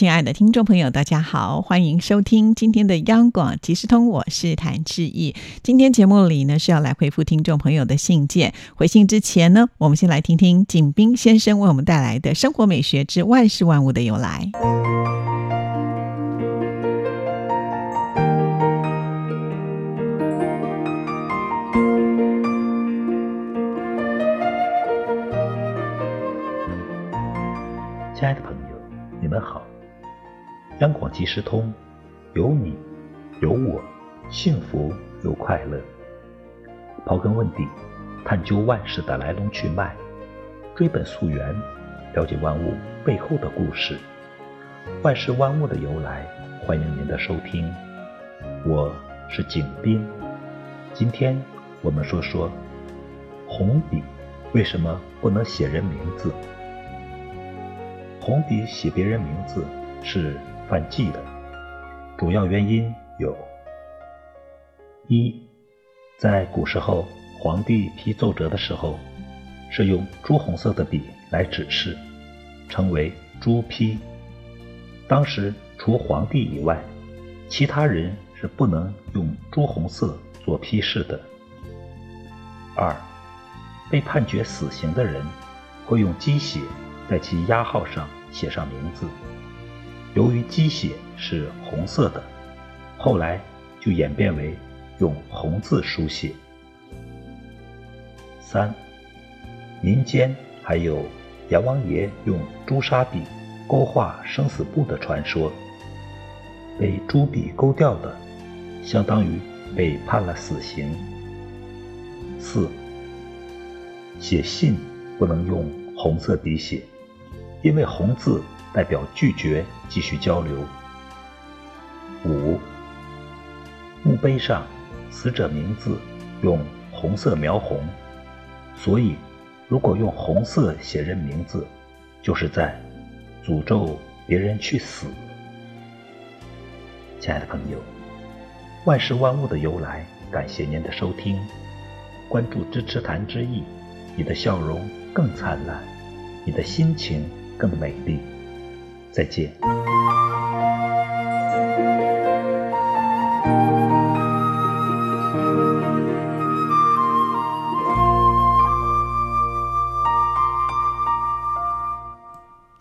亲爱的听众朋友，大家好，欢迎收听今天的央广即时通，我是谭志毅。今天节目里呢是要来回复听众朋友的信件。回信之前呢，我们先来听听景斌先生为我们带来的《生活美学之万事万物的由来》。亲爱的朋友，你们好。央广即时通，有你，有我，幸福又快乐。刨根问底，探究万事的来龙去脉，追本溯源，了解万物背后的故事。万事万物的由来，欢迎您的收听。我是景斌。今天我们说说红笔为什么不能写人名字？红笔写别人名字是。犯忌的主要原因有：一，在古时候，皇帝批奏折的时候，是用朱红色的笔来指示，称为朱批。当时除皇帝以外，其他人是不能用朱红色做批示的。二，被判决死刑的人会用鸡血在其押号上写上名字。由于鸡血是红色的，后来就演变为用红字书写。三，民间还有阎王爷用朱砂笔勾画生死簿的传说，被朱笔勾掉的，相当于被判了死刑。四，写信不能用红色笔写，因为红字。代表拒绝继续交流。五，墓碑上死者名字用红色描红，所以如果用红色写人名字，就是在诅咒别人去死。亲爱的朋友，万事万物的由来，感谢您的收听，关注支持谈之意，你的笑容更灿烂，你的心情更美丽。再见。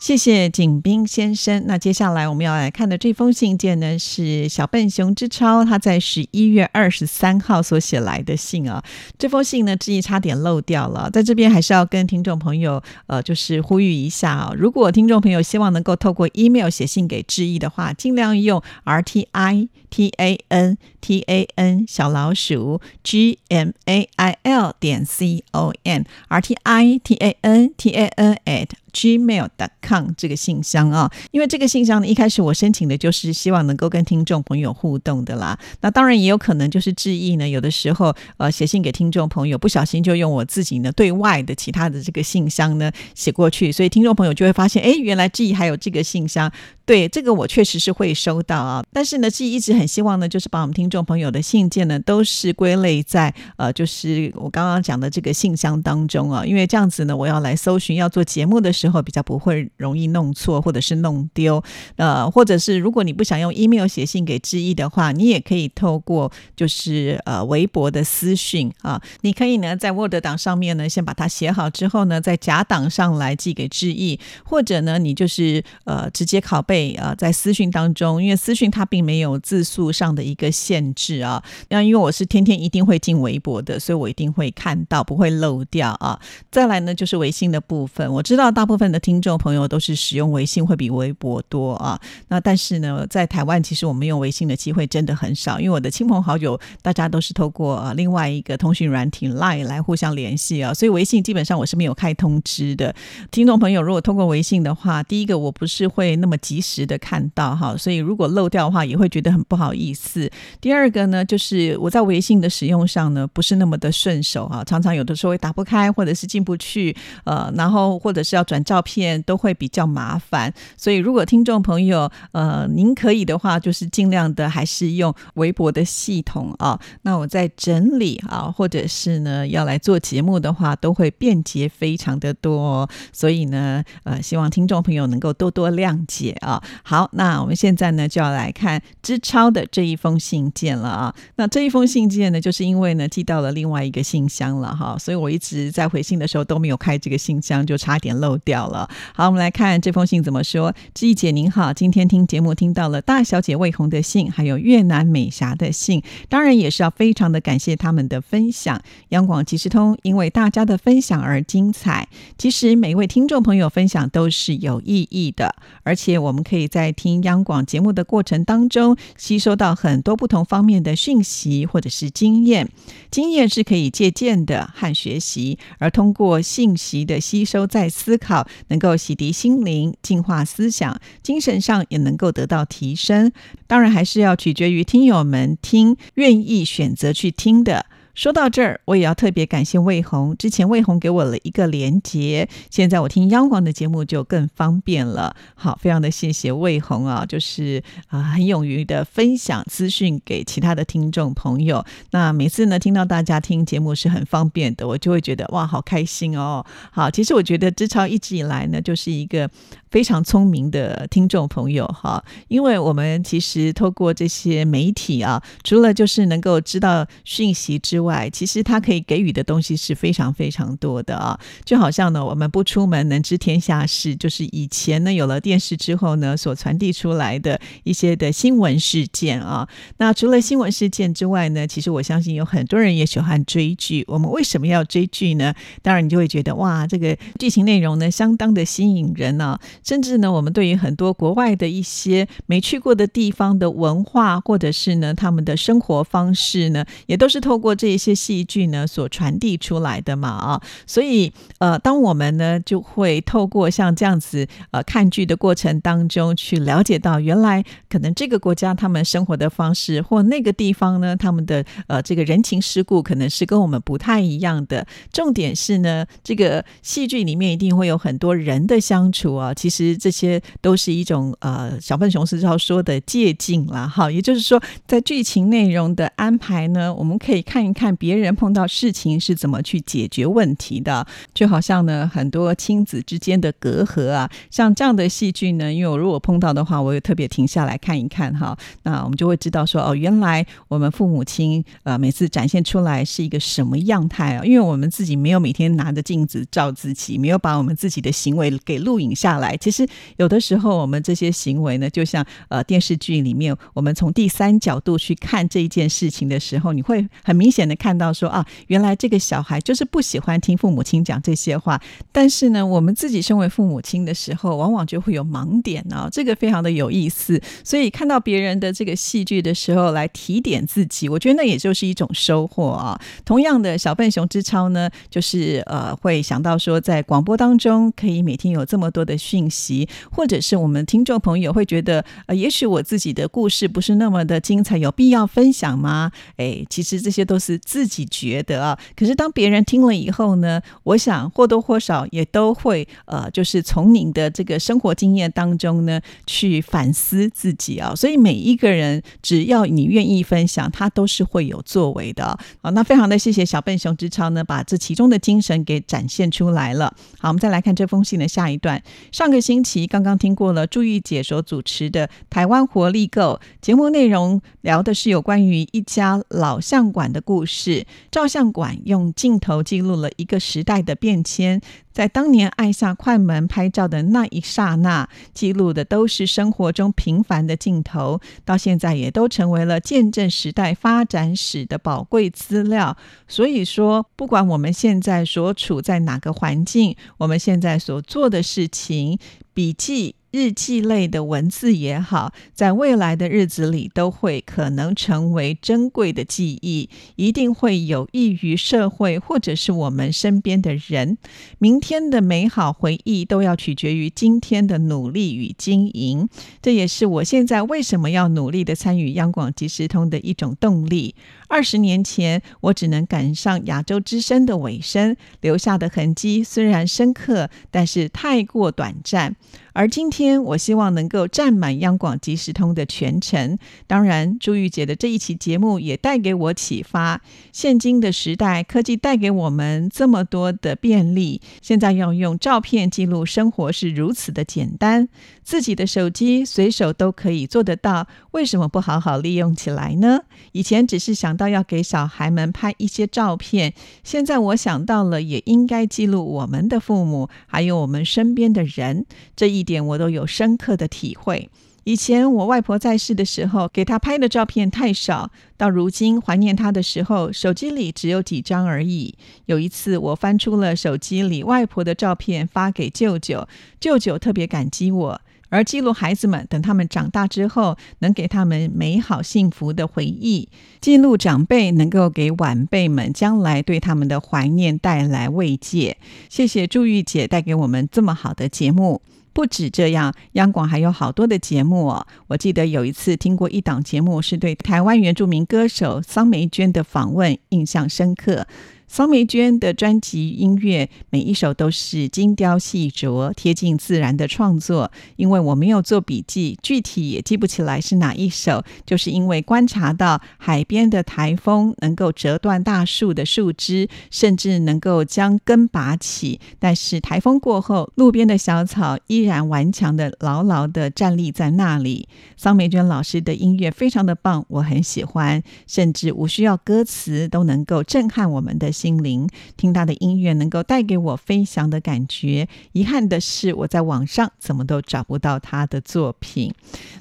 谢谢景斌先生。那接下来我们要来看的这封信件呢，是小笨熊之超他在十一月二十三号所写来的信啊。这封信呢，志毅差点漏掉了，在这边还是要跟听众朋友呃，就是呼吁一下啊。如果听众朋友希望能够透过 email 写信给志毅的话，尽量用 r t i t a n t a n 小老鼠 g m a i l 点 c o m r t i t a n t a n at gmail.com 这个信箱啊，因为这个信箱呢，一开始我申请的就是希望能够跟听众朋友互动的啦。那当然也有可能就是致意呢，有的时候呃写信给听众朋友，不小心就用我自己呢对外的其他的这个信箱呢写过去，所以听众朋友就会发现，哎，原来致意还有这个信箱。对这个我确实是会收到啊，但是呢，志毅一直很希望呢，就是把我们听众朋友的信件呢，都是归类在呃，就是我刚刚讲的这个信箱当中啊，因为这样子呢，我要来搜寻要做节目的时候，比较不会容易弄错或者是弄丢。呃，或者是如果你不想用 email 写信给志毅的话，你也可以透过就是呃微博的私讯啊，你可以呢在 Word 档上面呢先把它写好之后呢，在假档上来寄给志毅，或者呢你就是呃直接拷贝。呃，在私讯当中，因为私讯它并没有字数上的一个限制啊。那因为我是天天一定会进微博的，所以我一定会看到，不会漏掉啊。再来呢，就是微信的部分，我知道大部分的听众朋友都是使用微信会比微博多啊。那但是呢，在台湾其实我们用微信的机会真的很少，因为我的亲朋好友大家都是透过呃另外一个通讯软体 Line 来互相联系啊，所以微信基本上我是没有开通知的。听众朋友如果通过微信的话，第一个我不是会那么及时。的看到哈，所以如果漏掉的话，也会觉得很不好意思。第二个呢，就是我在微信的使用上呢，不是那么的顺手哈，常常有的时候会打不开，或者是进不去，呃，然后或者是要转照片都会比较麻烦，所以如果听众朋友呃您可以的话，就是尽量的还是用微博的系统啊。那我在整理啊，或者是呢要来做节目的话，都会便捷非常的多。所以呢，呃，希望听众朋友能够多多谅解啊。好，那我们现在呢就要来看知超的这一封信件了啊。那这一封信件呢，就是因为呢寄到了另外一个信箱了哈，所以我一直在回信的时候都没有开这个信箱，就差点漏掉掉了。好，我们来看这封信怎么说。志毅姐您好，今天听节目听到了大小姐魏红的信，还有越南美霞的信，当然也是要非常的感谢他们的分享。央广即时通因为大家的分享而精彩。其实每一位听众朋友分享都是有意义的，而且我们可以在听央广节目的过程当中，吸收到很多不同方面的讯息或者是经验。经验是可以借鉴的和学习，而通过信息的吸收再思考，能够洗涤心灵、净化思想，精神上也能够得到提升。当然，还是要取决于听友们听愿意选择去听的。说到这儿，我也要特别感谢魏红。之前魏红给我了一个连接，现在我听央广的节目就更方便了。好，非常的谢谢魏红啊，就是啊很勇于的分享资讯给其他的听众朋友。那每次呢听到大家听节目是很方便的，我就会觉得哇好开心哦。好，其实我觉得志超一直以来呢就是一个。非常聪明的听众朋友哈，因为我们其实透过这些媒体啊，除了就是能够知道讯息之外，其实它可以给予的东西是非常非常多的啊。就好像呢，我们不出门能知天下事，就是以前呢有了电视之后呢，所传递出来的一些的新闻事件啊。那除了新闻事件之外呢，其实我相信有很多人也喜欢追剧。我们为什么要追剧呢？当然你就会觉得哇，这个剧情内容呢相当的吸引人呢。甚至呢，我们对于很多国外的一些没去过的地方的文化，或者是呢他们的生活方式呢，也都是透过这一些戏剧呢所传递出来的嘛啊。所以呃，当我们呢就会透过像这样子呃看剧的过程当中，去了解到原来可能这个国家他们生活的方式，或那个地方呢他们的呃这个人情世故，可能是跟我们不太一样的。重点是呢，这个戏剧里面一定会有很多人的相处啊，其。其实这些都是一种呃，小笨熊是要说的借镜了，哈，也就是说，在剧情内容的安排呢，我们可以看一看别人碰到事情是怎么去解决问题的，就好像呢，很多亲子之间的隔阂啊，像这样的戏剧呢，因为我如果碰到的话，我也特别停下来看一看哈，那我们就会知道说，哦，原来我们父母亲呃，每次展现出来是一个什么样态啊，因为我们自己没有每天拿着镜子照自己，没有把我们自己的行为给录影下来。其实有的时候，我们这些行为呢，就像呃电视剧里面，我们从第三角度去看这一件事情的时候，你会很明显的看到说啊，原来这个小孩就是不喜欢听父母亲讲这些话。但是呢，我们自己身为父母亲的时候，往往就会有盲点啊，这个非常的有意思。所以看到别人的这个戏剧的时候，来提点自己，我觉得那也就是一种收获啊。同样的，小笨熊之超呢，就是呃会想到说，在广播当中可以每天有这么多的讯。习，或者是我们听众朋友会觉得，呃，也许我自己的故事不是那么的精彩，有必要分享吗？哎，其实这些都是自己觉得啊。可是当别人听了以后呢，我想或多或少也都会，呃，就是从您的这个生活经验当中呢，去反思自己啊。所以每一个人，只要你愿意分享，他都是会有作为的啊。那非常的谢谢小笨熊之超呢，把这其中的精神给展现出来了。好，我们再来看这封信的下一段，上个。星期刚刚听过了朱玉姐所主持的《台湾活力购》节目，内容聊的是有关于一家老相馆的故事。照相馆用镜头记录了一个时代的变迁。在当年按下快门拍照的那一刹那，记录的都是生活中平凡的镜头，到现在也都成为了见证时代发展史的宝贵资料。所以说，不管我们现在所处在哪个环境，我们现在所做的事情，笔记。日记类的文字也好，在未来的日子里都会可能成为珍贵的记忆，一定会有益于社会或者是我们身边的人。明天的美好回忆都要取决于今天的努力与经营，这也是我现在为什么要努力的参与央广即时通的一种动力。二十年前，我只能赶上亚洲之声的尾声，留下的痕迹虽然深刻，但是太过短暂。而今天，我希望能够占满央广即时通的全程。当然，朱玉姐的这一期节目也带给我启发。现今的时代，科技带给我们这么多的便利，现在要用照片记录生活是如此的简单，自己的手机随手都可以做得到，为什么不好好利用起来呢？以前只是想到要给小孩们拍一些照片，现在我想到了，也应该记录我们的父母，还有我们身边的人。这一点我都有深刻的体会。以前我外婆在世的时候，给她拍的照片太少，到如今怀念她的时候，手机里只有几张而已。有一次，我翻出了手机里外婆的照片，发给舅舅，舅舅特别感激我。而记录孩子们，等他们长大之后，能给他们美好幸福的回忆；记录长辈，能够给晚辈们将来对他们的怀念带来慰藉。谢谢祝玉姐带给我们这么好的节目。不止这样，央广还有好多的节目哦。我记得有一次听过一档节目，是对台湾原住民歌手桑梅娟的访问，印象深刻。桑梅娟的专辑音乐每一首都是精雕细琢、贴近自然的创作。因为我没有做笔记，具体也记不起来是哪一首，就是因为观察到海边的台风能够折断大树的树枝，甚至能够将根拔起。但是台风过后，路边的小草依然顽强的、牢牢的站立在那里。桑梅娟老师的音乐非常的棒，我很喜欢，甚至无需要歌词都能够震撼我们的。心灵听他的音乐能够带给我飞翔的感觉。遗憾的是，我在网上怎么都找不到他的作品。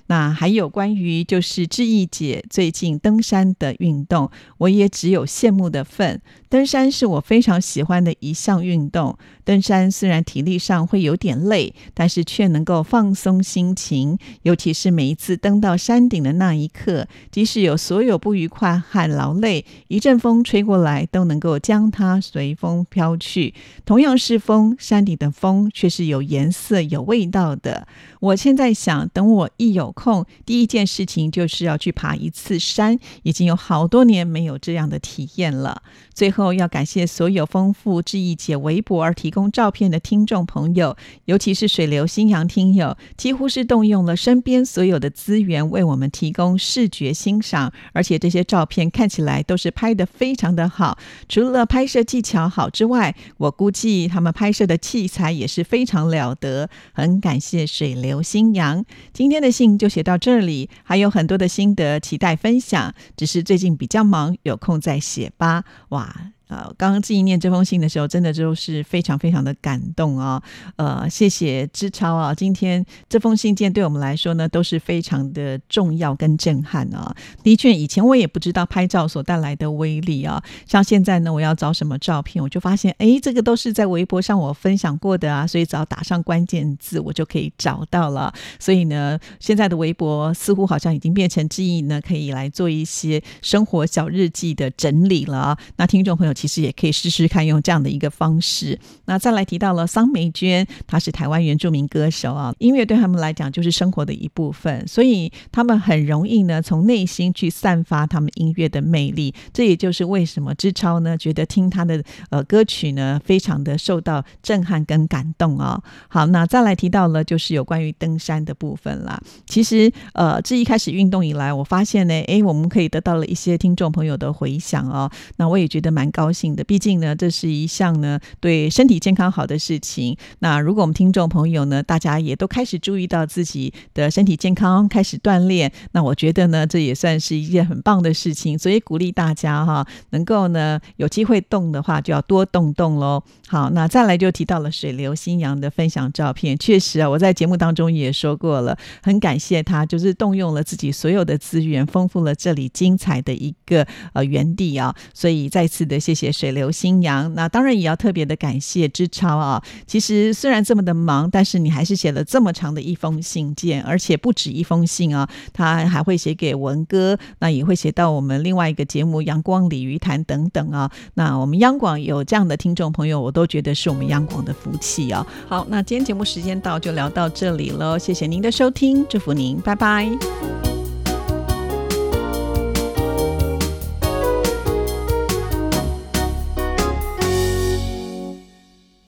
那还有关于就是志毅姐最近登山的运动，我也只有羡慕的份。登山是我非常喜欢的一项运动。登山虽然体力上会有点累，但是却能够放松心情。尤其是每一次登到山顶的那一刻，即使有所有不愉快和劳累，一阵风吹过来，都能够将它随风飘去。同样是风，山顶的风却是有颜色、有味道的。我现在想，等我一有空，第一件事情就是要去爬一次山。已经有好多年没有这样的体验了。最后要感谢所有丰富志毅姐微博而提供照片的听众朋友，尤其是水流新阳听友，几乎是动用了身边所有的资源为我们提供视觉欣赏，而且这些照片看起来都是拍得非常的好。除了拍摄技巧好之外，我估计他们拍摄的器材也是非常了得。很感谢水流新阳，今天的信就写到这里，还有很多的心得期待分享，只是最近比较忙，有空再写吧。哇！啊，刚刚纪念这封信的时候，真的就是非常非常的感动啊！呃，谢谢志超啊，今天这封信件对我们来说呢，都是非常的重要跟震撼啊。的确，以前我也不知道拍照所带来的威力啊。像现在呢，我要找什么照片，我就发现，哎，这个都是在微博上我分享过的啊，所以只要打上关键字，我就可以找到了。所以呢，现在的微博似乎好像已经变成记忆呢，可以来做一些生活小日记的整理了啊。那听众朋友。其实也可以试试看用这样的一个方式。那再来提到了桑梅娟，她是台湾原住民歌手啊，音乐对他们来讲就是生活的一部分，所以他们很容易呢从内心去散发他们音乐的魅力。这也就是为什么志超呢觉得听他的呃歌曲呢非常的受到震撼跟感动啊。好，那再来提到了就是有关于登山的部分啦。其实呃自一开始运动以来，我发现呢，哎，我们可以得到了一些听众朋友的回响哦。那我也觉得蛮高。高兴的，毕竟呢，这是一项呢对身体健康好的事情。那如果我们听众朋友呢，大家也都开始注意到自己的身体健康，开始锻炼，那我觉得呢，这也算是一件很棒的事情。所以鼓励大家哈，能够呢有机会动的话，就要多动动喽。好，那再来就提到了水流新阳的分享照片，确实啊，我在节目当中也说过了，很感谢他，就是动用了自己所有的资源，丰富了这里精彩的一个呃园地啊。所以再次的谢。谢写水流新阳。那当然也要特别的感谢之超啊。其实虽然这么的忙，但是你还是写了这么长的一封信件，而且不止一封信啊。他还会写给文哥，那也会写到我们另外一个节目《阳光鲤鱼潭》等等啊。那我们央广有这样的听众朋友，我都觉得是我们央广的福气啊。好，那今天节目时间到，就聊到这里了。谢谢您的收听，祝福您，拜拜。